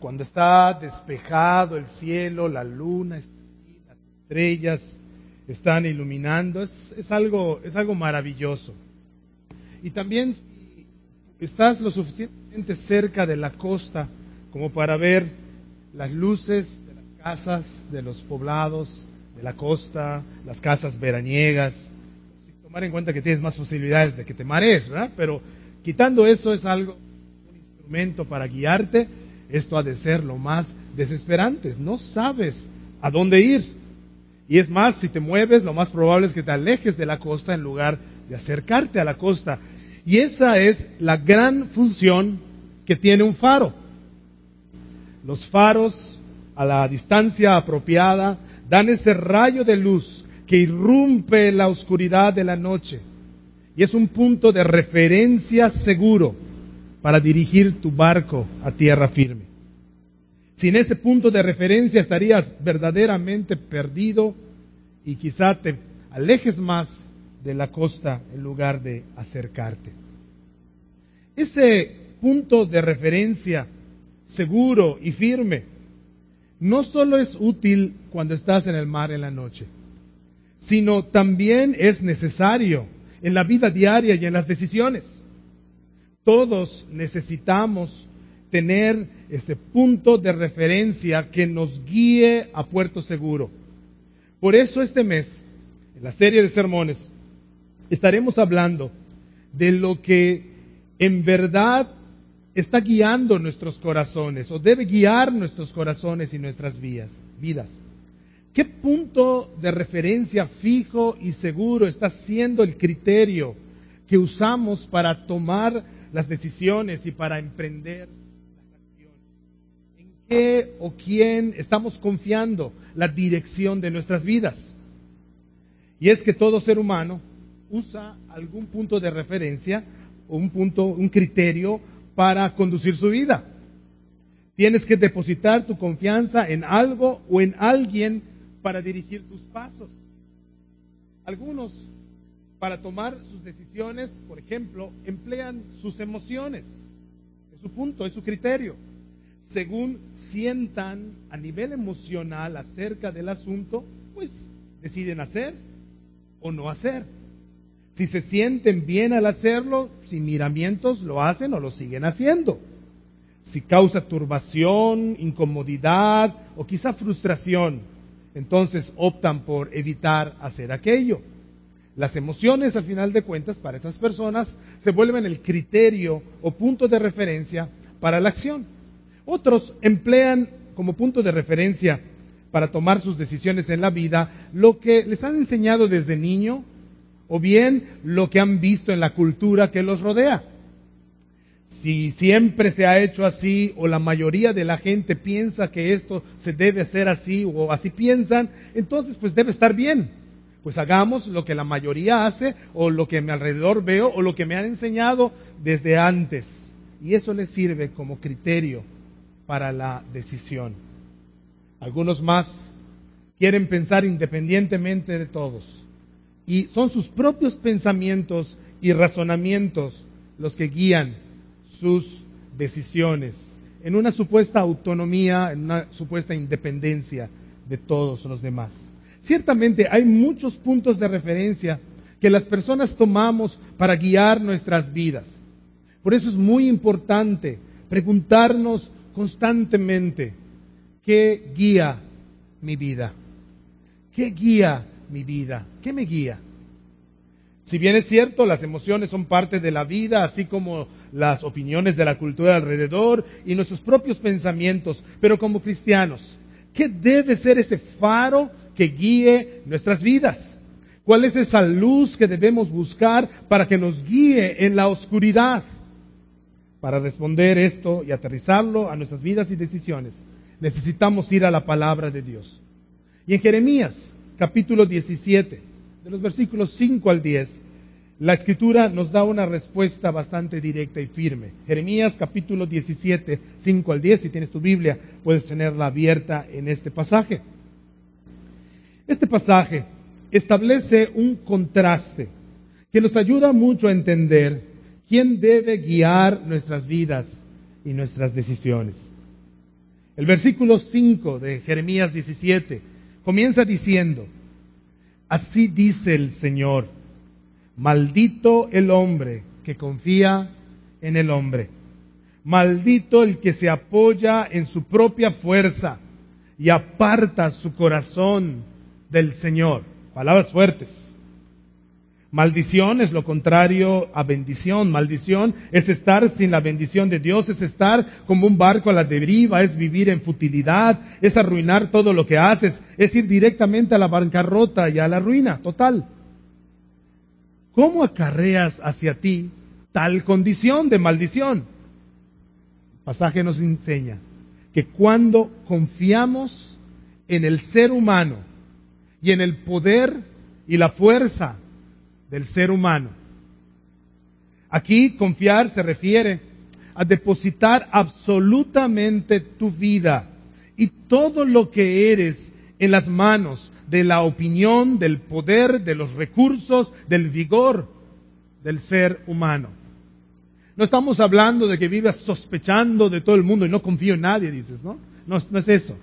cuando está despejado el cielo, la luna, las estrellas están iluminando, es, es, algo, es algo maravilloso. Y también si estás lo suficientemente cerca de la costa como para ver las luces de las casas, de los poblados, de la costa, las casas veraniegas, sin tomar en cuenta que tienes más posibilidades de que te marees, ¿verdad? Pero quitando eso es algo, un instrumento para guiarte, esto ha de ser lo más desesperante. No sabes a dónde ir. Y es más, si te mueves, lo más probable es que te alejes de la costa en lugar de acercarte a la costa. Y esa es la gran función que tiene un faro. Los faros a la distancia apropiada dan ese rayo de luz que irrumpe la oscuridad de la noche. Y es un punto de referencia seguro para dirigir tu barco a tierra firme. Sin ese punto de referencia estarías verdaderamente perdido y quizá te alejes más de la costa en lugar de acercarte. Ese punto de referencia seguro y firme no solo es útil cuando estás en el mar en la noche, sino también es necesario en la vida diaria y en las decisiones. Todos necesitamos tener ese punto de referencia que nos guíe a puerto seguro. Por eso este mes, en la serie de sermones, estaremos hablando de lo que en verdad está guiando nuestros corazones o debe guiar nuestros corazones y nuestras vidas. ¿Qué punto de referencia fijo y seguro está siendo el criterio que usamos para tomar las decisiones y para emprender acciones? ¿En qué o quién estamos confiando la dirección de nuestras vidas? Y es que todo ser humano usa algún punto de referencia, un punto, un criterio para conducir su vida. Tienes que depositar tu confianza en algo o en alguien para dirigir tus pasos. Algunos, para tomar sus decisiones, por ejemplo, emplean sus emociones. Es su punto, es su criterio. Según sientan a nivel emocional acerca del asunto, pues deciden hacer o no hacer. Si se sienten bien al hacerlo, sin miramientos, lo hacen o lo siguen haciendo. Si causa turbación, incomodidad o quizá frustración, entonces optan por evitar hacer aquello. Las emociones, al final de cuentas, para esas personas se vuelven el criterio o punto de referencia para la acción. Otros emplean como punto de referencia para tomar sus decisiones en la vida lo que les han enseñado desde niño o bien lo que han visto en la cultura que los rodea. Si siempre se ha hecho así o la mayoría de la gente piensa que esto se debe hacer así o así piensan, entonces pues debe estar bien. Pues hagamos lo que la mayoría hace o lo que mi alrededor veo o lo que me han enseñado desde antes. Y eso les sirve como criterio para la decisión. Algunos más quieren pensar independientemente de todos y son sus propios pensamientos y razonamientos los que guían sus decisiones en una supuesta autonomía, en una supuesta independencia de todos los demás. Ciertamente hay muchos puntos de referencia que las personas tomamos para guiar nuestras vidas. Por eso es muy importante preguntarnos constantemente, ¿qué guía mi vida? ¿Qué guía mi vida? ¿Qué me guía? Si bien es cierto, las emociones son parte de la vida, así como las opiniones de la cultura alrededor y nuestros propios pensamientos, pero como cristianos, ¿qué debe ser ese faro que guíe nuestras vidas? ¿Cuál es esa luz que debemos buscar para que nos guíe en la oscuridad? Para responder esto y aterrizarlo a nuestras vidas y decisiones, necesitamos ir a la palabra de Dios. Y en Jeremías capítulo 17, de los versículos 5 al 10, la escritura nos da una respuesta bastante directa y firme. Jeremías capítulo 17, 5 al 10, si tienes tu Biblia, puedes tenerla abierta en este pasaje. Este pasaje establece un contraste que nos ayuda mucho a entender quién debe guiar nuestras vidas y nuestras decisiones. El versículo 5 de Jeremías 17 comienza diciendo, así dice el Señor, maldito el hombre que confía en el hombre, maldito el que se apoya en su propia fuerza y aparta su corazón del Señor. Palabras fuertes. Maldición es lo contrario a bendición. Maldición es estar sin la bendición de Dios, es estar como un barco a la deriva, es vivir en futilidad, es arruinar todo lo que haces, es ir directamente a la bancarrota y a la ruina total. ¿Cómo acarreas hacia ti tal condición de maldición? El pasaje nos enseña que cuando confiamos en el ser humano y en el poder y la fuerza del ser humano. Aquí confiar se refiere a depositar absolutamente tu vida y todo lo que eres en las manos de la opinión, del poder, de los recursos, del vigor del ser humano. No estamos hablando de que vivas sospechando de todo el mundo y no confío en nadie, dices, ¿no? No, es eso.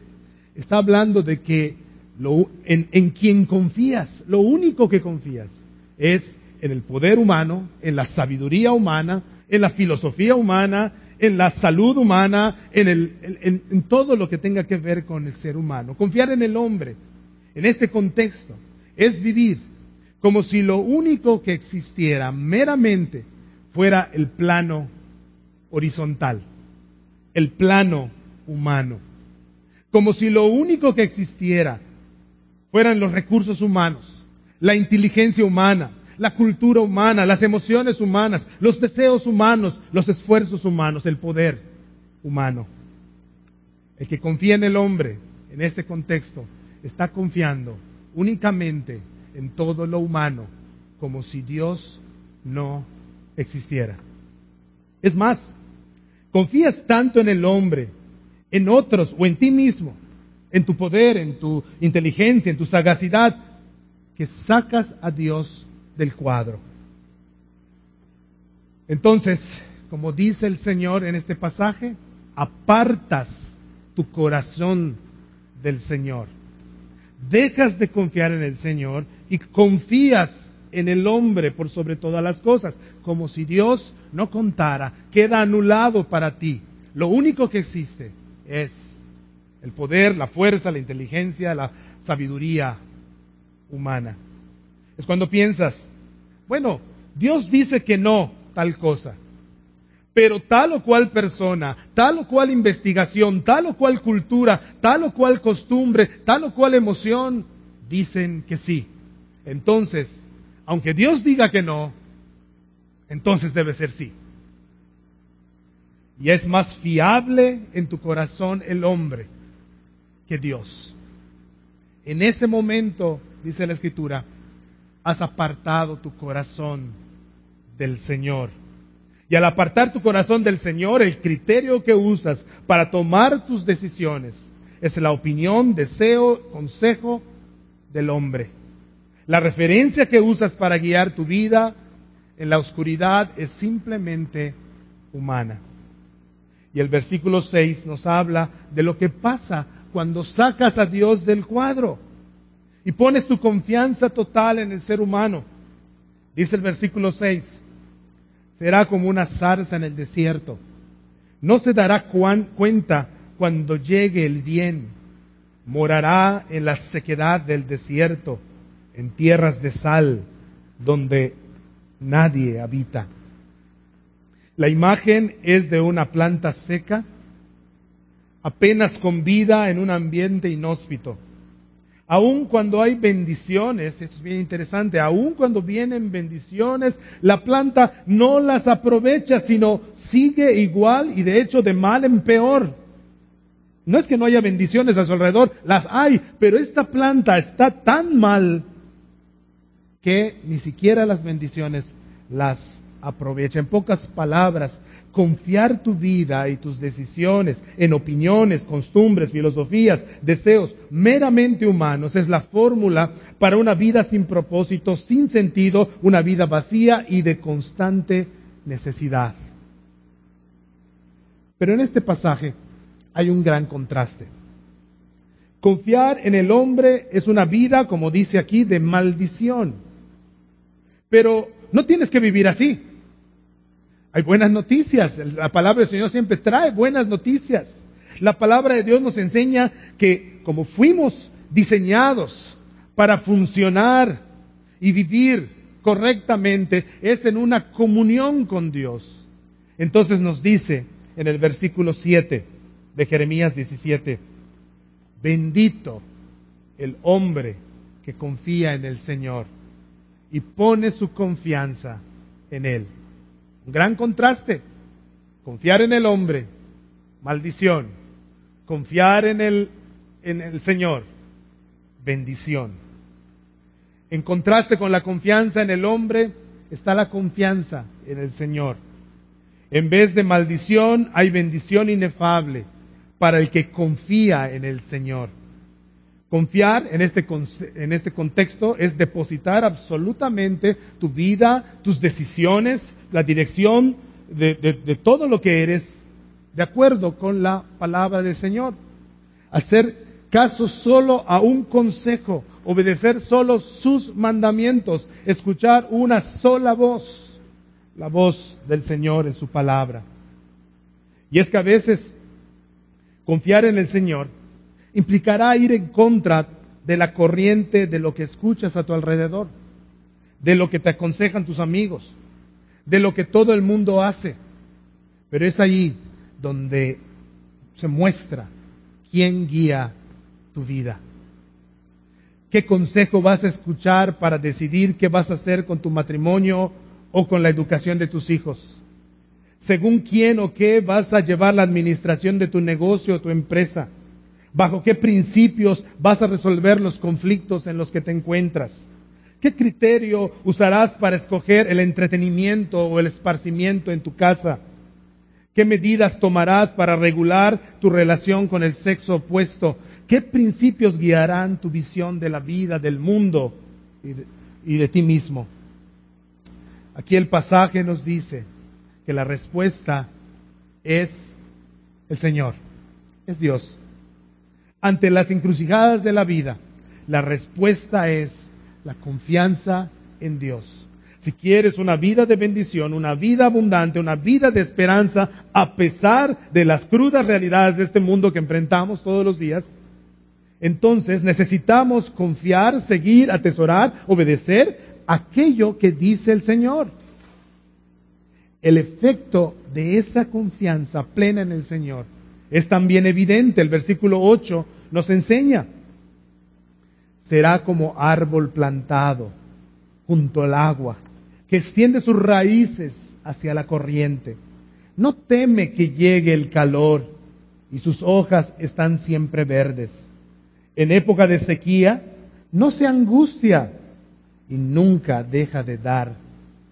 Está hablando de que lo, en, en quien confías, lo único que confías es en el poder humano, en la sabiduría humana, en la filosofía humana, en la salud humana, en, el, en, todo lo que tenga que ver con el ser humano. Confiar en el hombre, en este contexto, es vivir como si lo único que existiera meramente fuera el plano horizontal, el plano humano. Como si lo único que existiera fueran los recursos humanos, la inteligencia humana, la cultura humana, las emociones humanas, los deseos humanos, los esfuerzos humanos, el poder humano. El que confía en el hombre en este contexto está confiando únicamente en todo lo humano, como si Dios no existiera. Es más, confías tanto en el hombre, en otros o en ti mismo, en tu poder, en tu inteligencia, en tu sagacidad, que sacas a Dios del cuadro. Entonces, como dice el Señor en este pasaje, apartas tu corazón del Señor. Dejas de confiar en el Señor y confías en el hombre por sobre todas las cosas, como si Dios no contara, queda anulado para ti. Lo único que existe es el poder, la fuerza, la inteligencia, la sabiduría humana. Es cuando piensas, bueno, Dios dice que no tal cosa, pero tal o cual persona, tal o cual investigación, tal o cual cultura, tal o cual costumbre, tal o cual emoción, dicen que sí. Entonces, aunque Dios diga que no, entonces debe ser sí. Y es más fiable en tu corazón el hombre Dios. En ese momento, dice la Escritura, has apartado tu corazón del Señor. Y al apartar tu corazón del Señor, el criterio que usas para tomar tus decisiones es la opinión, deseo, consejo del hombre. La referencia que usas para guiar tu vida en la oscuridad es simplemente humana. Y el versículo 6 nos habla de lo que pasa cuando sacas a Dios del cuadro y pones tu confianza total en el ser humano. Dice el versículo 6, será como una zarza en el desierto. No se dará cuenta cuando llegue el bien. Morará en la sequedad del desierto, en tierras de sal, donde nadie habita. La imagen es de una planta seca, apenas con vida en un ambiente inhóspito. Aun cuando hay bendiciones, eso es bien interesante, aun cuando vienen bendiciones, la planta no las aprovecha, sino sigue igual y de hecho de mal en peor. No es que no haya bendiciones a su alrededor, las hay, pero esta planta está tan mal que ni siquiera las bendiciones las aprovecha. En pocas palabras, confiar tu vida y tus decisiones en opiniones, costumbres, filosofías, deseos meramente humanos es la fórmula para una vida sin propósito, sin sentido, una vida vacía y de constante necesidad. Pero en este pasaje hay un gran contraste. Confiar en el hombre es una vida, como dice aquí, de maldición. Pero no tienes que vivir así. Hay buenas noticias. La palabra del Señor siempre trae buenas noticias. La palabra de Dios nos enseña que como fuimos diseñados para funcionar y vivir correctamente, es en una comunión con Dios. Entonces nos dice en el versículo 7 de Jeremías 17, bendito el hombre que confía en el Señor y pone su confianza en Él. Un gran contraste. Confiar en el hombre, maldición. Confiar en el, en el Señor, bendición. En contraste con la confianza en el hombre, está la confianza en el Señor. En vez de maldición hay bendición inefable para el que confía en el Señor. Confiar en este, en este contexto es depositar absolutamente tu vida, tus decisiones, la dirección de, de todo lo que eres de acuerdo con la palabra del Señor. Hacer caso solo a un consejo, obedecer solo sus mandamientos, escuchar una sola voz la voz del Señor en su palabra. Y es que a veces confiar en el Señor implicará ir en contra de la corriente de lo que escuchas a tu alrededor, de lo que te aconsejan tus amigos, de lo que todo el mundo hace. Pero es ahí donde se muestra quién guía tu vida. ¿Qué consejo vas a escuchar para decidir qué vas a hacer con tu matrimonio o con la educación de tus hijos? ¿Según quién o qué vas a llevar la administración de tu negocio o tu empresa? ¿Bajo qué principios vas a resolver los conflictos en los que te encuentras? ¿Qué criterio usarás para escoger el entretenimiento o el esparcimiento en tu casa? ¿Qué medidas tomarás para regular tu relación con el sexo opuesto? ¿Qué principios guiarán tu visión de la vida, del mundo y de, ti mismo? Aquí el pasaje nos dice que la respuesta es el Señor, es Dios. Ante las encrucijadas de la vida, la respuesta es la confianza en Dios. Si quieres una vida de bendición, una vida abundante, una vida de esperanza, a pesar de las crudas realidades de este mundo que enfrentamos todos los días, entonces necesitamos confiar, seguir, atesorar, obedecer aquello que dice el Señor. El efecto de esa confianza plena en el Señor es también evidente. El versículo 8 nos enseña. Será como árbol plantado junto al agua, que extiende sus raíces hacia la corriente. No teme que llegue el calor y sus hojas están siempre verdes. En época de sequía, no se angustia y nunca deja de dar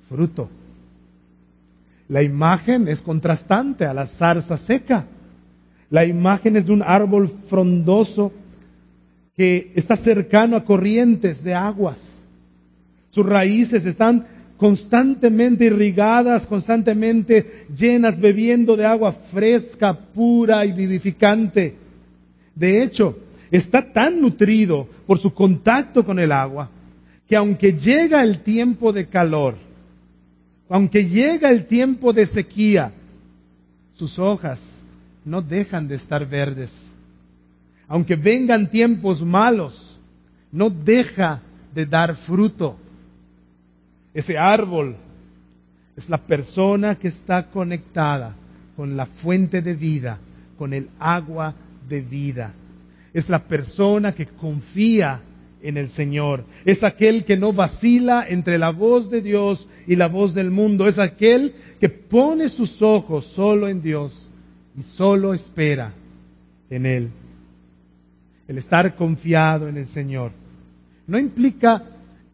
fruto. La imagen es contrastante a la zarza seca. La imagen es de un árbol frondoso que está cercano a corrientes de aguas. Sus raíces están constantemente irrigadas, constantemente llenas, bebiendo de agua fresca, pura y vivificante. De hecho, está tan nutrido por su contacto con el agua que aunque llega el tiempo de calor, aunque llega el tiempo de sequía, sus hojas no dejan de estar verdes. Aunque vengan tiempos malos, no deja de dar fruto. Ese árbol es la persona que está conectada con la fuente de vida, con el agua de vida. Es la persona que confía en el Señor. Es aquel que no vacila entre la voz de Dios y la voz del mundo. Es aquel que pone sus ojos solo en Dios y solo espera en Él. El estar confiado en el Señor no implica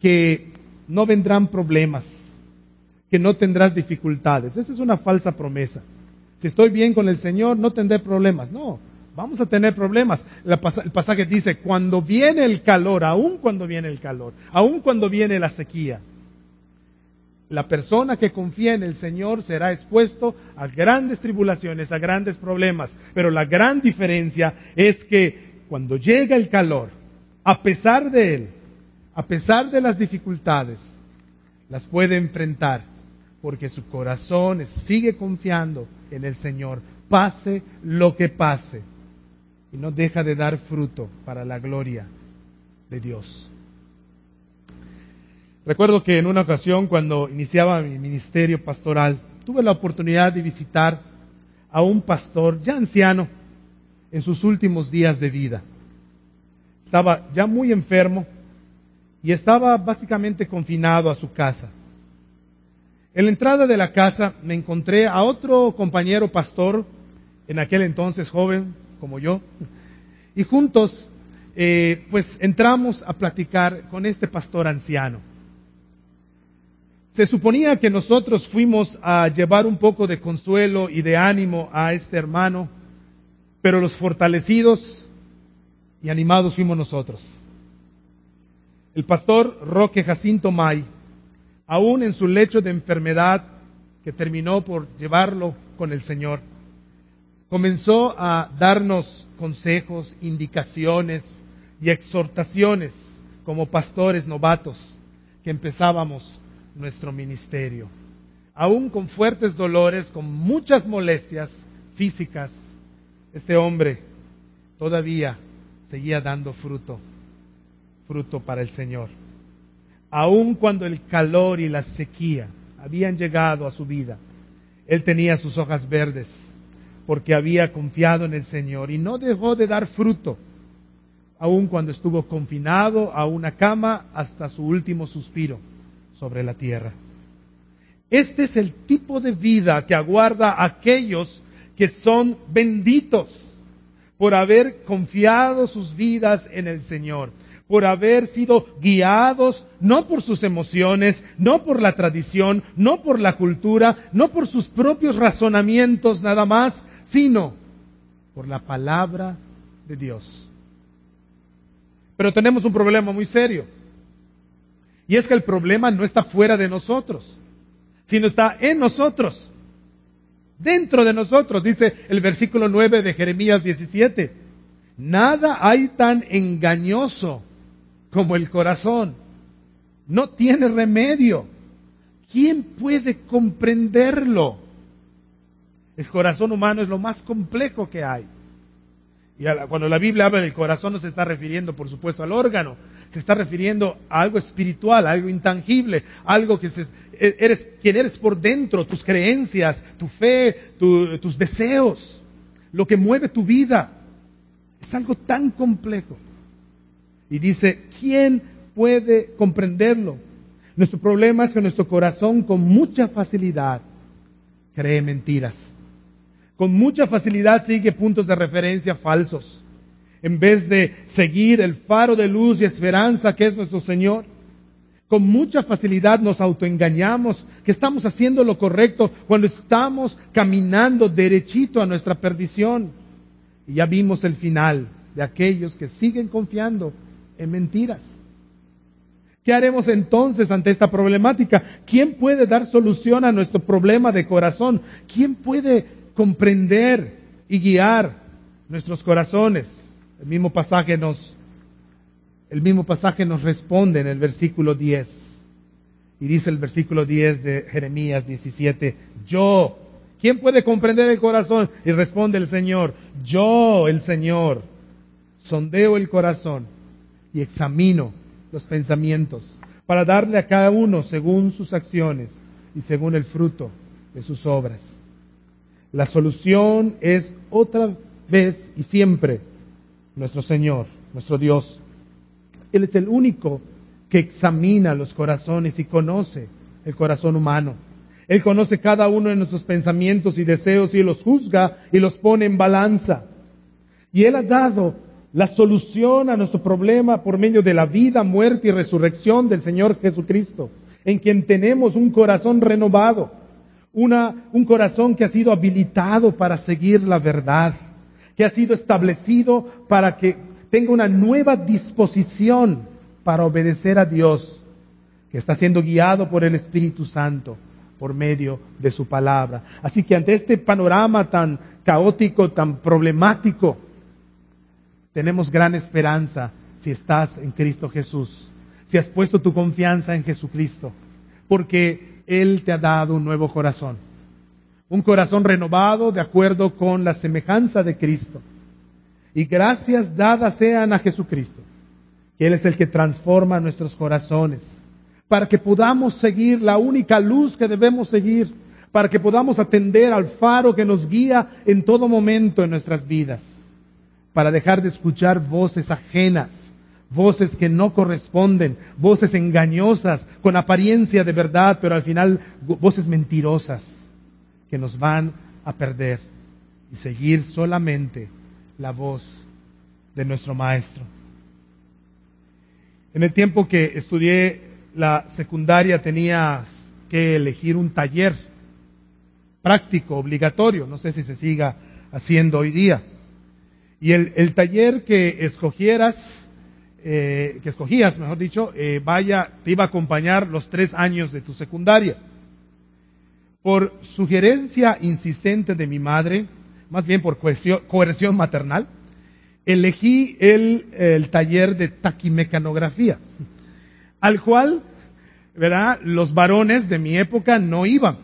que no vendrán problemas, que no tendrás dificultades. Esa es una falsa promesa. Si estoy bien con el Señor, no tendré problemas. No, Vamos a tener problemas. El pasaje dice, cuando viene el calor, aún cuando viene el calor, aún cuando viene la sequía, la persona que confía en el Señor será expuesto a grandes tribulaciones, a grandes problemas. Pero la gran diferencia es que cuando llega el calor, a pesar de él, a pesar de las dificultades, las puede enfrentar porque su corazón sigue confiando en el Señor, pase lo que pase, y no deja de dar fruto para la gloria de Dios. Recuerdo que en una ocasión, cuando iniciaba mi ministerio pastoral, tuve la oportunidad de visitar a un pastor ya anciano en sus últimos días de vida. Estaba ya muy enfermo y estaba básicamente confinado a su casa. En la entrada de la casa me encontré a otro compañero pastor, en aquel entonces joven como yo, y juntos eh, pues entramos a platicar con este pastor anciano. Se suponía que nosotros fuimos a llevar un poco de consuelo y de ánimo a este hermano, pero los fortalecidos y animados fuimos nosotros. El pastor Roque Jacinto May, aún en su lecho de enfermedad que terminó por llevarlo con el Señor, comenzó a darnos consejos, indicaciones y exhortaciones como pastores novatos que empezábamos nuestro ministerio. Aún con fuertes dolores, con muchas molestias físicas, este hombre todavía seguía dando fruto, fruto para el Señor. Aún cuando el calor y la sequía habían llegado a su vida, él tenía sus hojas verdes porque había confiado en el Señor y no dejó de dar fruto, aun cuando estuvo confinado a una cama hasta su último suspiro sobre la tierra. Este es el tipo de vida que aguarda a aquellos que son benditos por haber confiado sus vidas en el Señor, por haber sido guiados no por sus emociones, no por la tradición, no por la cultura, no por sus propios razonamientos nada más, sino por la palabra de Dios. Pero tenemos un problema muy serio. Y es que el problema no está fuera de nosotros, sino está en nosotros. Dentro de nosotros, dice el versículo 9 de Jeremías 17. Nada hay tan engañoso como el corazón. No tiene remedio. ¿Quién puede comprenderlo? El corazón humano es lo más complejo que hay. Y cuando la Biblia habla del corazón no se está refiriendo, por supuesto, al órgano, se está refiriendo a algo espiritual, algo intangible, algo que e, eres quien eres por dentro, tus creencias, tu fe, tus deseos, lo que mueve tu vida. Es algo tan complejo. Y dice, ¿quién puede comprenderlo? Nuestro problema es que nuestro corazón con mucha facilidad cree mentiras. Con mucha facilidad sigue puntos de referencia falsos en vez de seguir el faro de luz y esperanza que es nuestro Señor. Con mucha facilidad nos autoengañamos que estamos haciendo lo correcto cuando estamos caminando derechito a nuestra perdición. Y ya vimos el final de aquellos que siguen confiando en mentiras. ¿Qué haremos entonces ante esta problemática? ¿Quién puede dar solución a nuestro problema de corazón? ¿Quién puede comprender y guiar nuestros corazones? El mismo pasaje nos, el mismo pasaje nos responde en el versículo 10. Y dice el versículo 10 de Jeremías 17, yo, ¿quién puede comprender el corazón? Y responde el Señor, yo, el Señor, sondeo el corazón y examino los pensamientos para darle a cada uno según sus acciones y según el fruto de sus obras. La solución es otra vez y siempre nuestro Señor, nuestro Dios. Él es el único que examina los corazones y conoce el corazón humano. Él conoce cada uno de nuestros pensamientos y deseos y los juzga y los pone en balanza. Y Él ha dado la solución a nuestro problema por medio de la vida, muerte y resurrección del Señor Jesucristo, en quien tenemos un corazón renovado, una, un corazón que ha sido habilitado para seguir la verdad que ha sido establecido para que tenga una nueva disposición para obedecer a Dios que está siendo guiado por el Espíritu Santo por medio de su palabra. Así que ante este panorama tan caótico, tan problemático, tenemos gran esperanza si estás en Cristo Jesús, si has puesto tu confianza en Jesucristo, porque Él te ha dado un nuevo corazón, un corazón renovado de acuerdo con la semejanza de Cristo. Y gracias dadas sean a Jesucristo, que Él es el que transforma nuestros corazones para que podamos seguir la única luz que debemos seguir, para que podamos atender al faro que nos guía en todo momento en nuestras vidas, para dejar de escuchar voces ajenas, voces que no corresponden, voces engañosas, con apariencia de verdad, pero al final voces mentirosas que nos van a perder y seguir solamente la voz de nuestro Maestro. En el tiempo que estudié la secundaria tenía que elegir un taller práctico, obligatorio, no sé si se siga haciendo hoy día. Y el, taller que escogieras, eh, que escogías, mejor dicho, eh, vaya, te iba a acompañar los tres años de tu secundaria. Por sugerencia insistente de mi madre, más bien por coerción, maternal, elegí el, taller de taquimecanografía al cual, ¿verdad? Los varones de mi época no iban.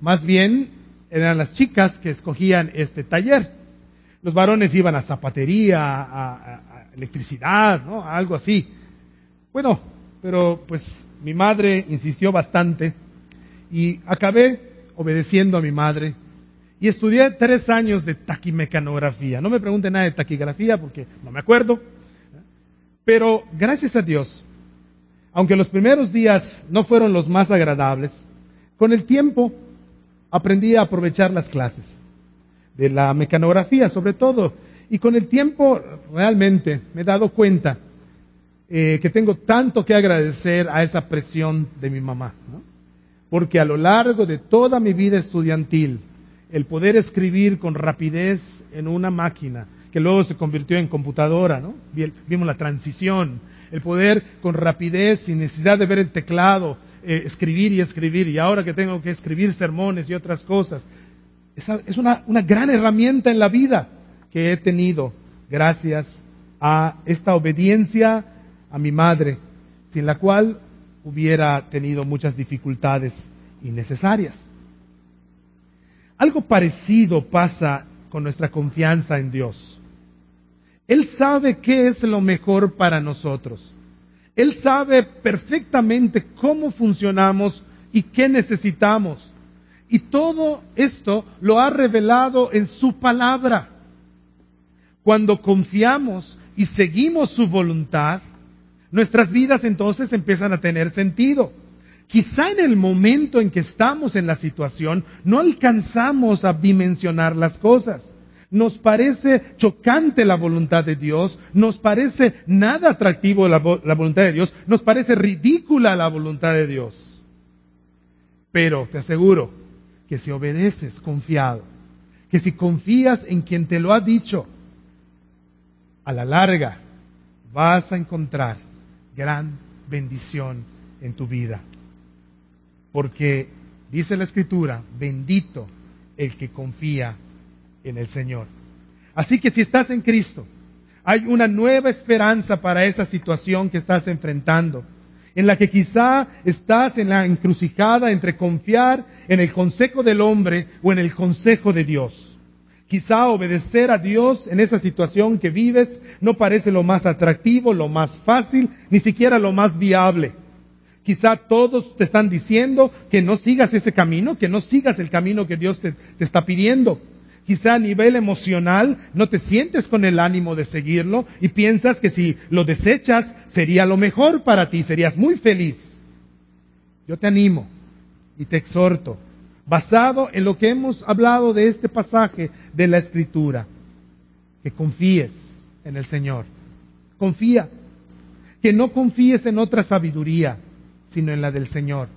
Más bien eran las chicas que escogían este taller. Los varones iban a zapatería, a, electricidad, ¿no? algo así. Bueno, pero pues mi madre insistió bastante y acabé obedeciendo a mi madre y estudié tres años de taquimecanografía. No me pregunten nada de taquigrafía porque no me acuerdo. Pero gracias a Dios, aunque los primeros días no fueron los más agradables, con el tiempo aprendí a aprovechar las clases de la mecanografía sobre todo. Y con el tiempo realmente me he dado cuenta eh, que tengo tanto que agradecer a esa presión de mi mamá. Porque a lo largo de toda mi vida estudiantil, el poder escribir con rapidez en una máquina, que luego se convirtió en computadora, ¿no? Vimos la transición el poder con rapidez, sin necesidad de ver el teclado, eh, escribir y escribir, y ahora que tengo que escribir sermones y otras cosas. es una, una gran herramienta en la vida que he tenido gracias a esta obediencia a mi madre, sin la cual hubiera tenido muchas dificultades innecesarias. Algo parecido pasa con nuestra confianza en Dios. Él sabe qué es lo mejor para nosotros. Él sabe perfectamente cómo funcionamos y qué necesitamos. Y todo esto lo ha revelado en su palabra. Cuando confiamos y seguimos su voluntad, nuestras vidas entonces empiezan a tener sentido. Quizá en el momento en que estamos en la situación no alcanzamos a dimensionar las cosas. Nos parece chocante la voluntad de Dios, nos parece nada atractivo la, voluntad de Dios, nos parece ridícula la voluntad de Dios. Pero te aseguro que si obedeces confiado, que si confías en quien te lo ha dicho, a la larga vas a encontrar gran bendición en tu vida. Porque dice la escritura, bendito el que confía en el Señor. Así que si estás en Cristo, hay una nueva esperanza para esa situación que estás enfrentando, en la que quizá estás en la encrucijada entre confiar en el consejo del hombre o en el consejo de Dios. Quizá obedecer a Dios en esa situación que vives no parece lo más atractivo, lo más fácil, ni siquiera lo más viable. Quizá todos te están diciendo que no sigas ese camino, que no sigas el camino que Dios te, te está pidiendo. Quizá a nivel emocional no te sientes con el ánimo de seguirlo y piensas que si lo desechas sería lo mejor para ti, serías muy feliz. Yo te animo y te exhorto, basado en lo que hemos hablado de este pasaje de la Escritura, que confíes en el Señor. Confía. Que no confíes en otra sabiduría, sino en la del Señor.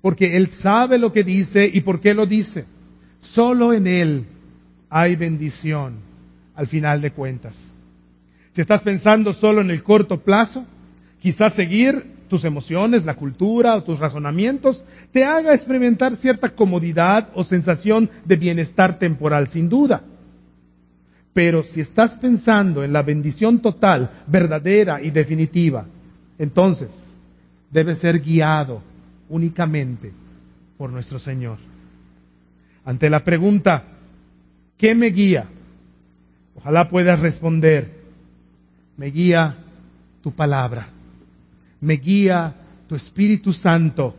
Porque Él sabe lo que dice y por qué lo dice. Solo en Él hay bendición al final de cuentas. Si estás pensando solo en el corto plazo, quizás seguir tus emociones, la cultura o tus razonamientos te haga experimentar cierta comodidad o sensación de bienestar temporal, sin duda. Pero si estás pensando en la bendición total, verdadera y definitiva, entonces debes ser guiado únicamente por nuestro Señor. Ante la pregunta, ¿qué me guía? Ojalá puedas responder, me guía tu palabra, me guía tu Espíritu Santo,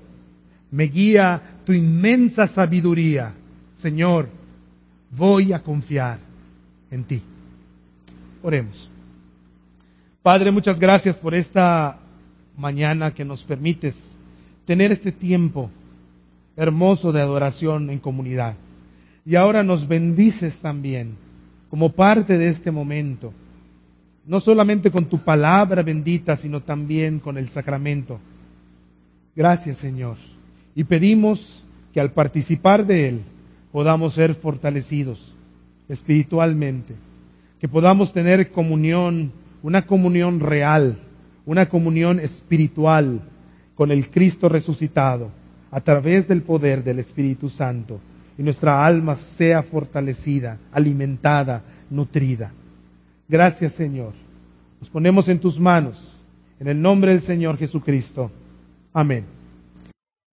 me guía tu inmensa sabiduría. Señor, voy a confiar en ti. Oremos. Padre, muchas gracias por esta mañana que nos permites tener este tiempo hermoso de adoración en comunidad. Y ahora nos bendices también como parte de este momento, no solamente con tu palabra bendita, sino también con el sacramento. Gracias Señor. Y pedimos que al participar de él podamos ser fortalecidos espiritualmente, que podamos tener comunión, una comunión real, una comunión espiritual con el Cristo resucitado a través del poder del Espíritu Santo y nuestra alma sea fortalecida, alimentada, nutrida. Gracias Señor. Nos ponemos en tus manos, en el nombre del Señor Jesucristo. Amén.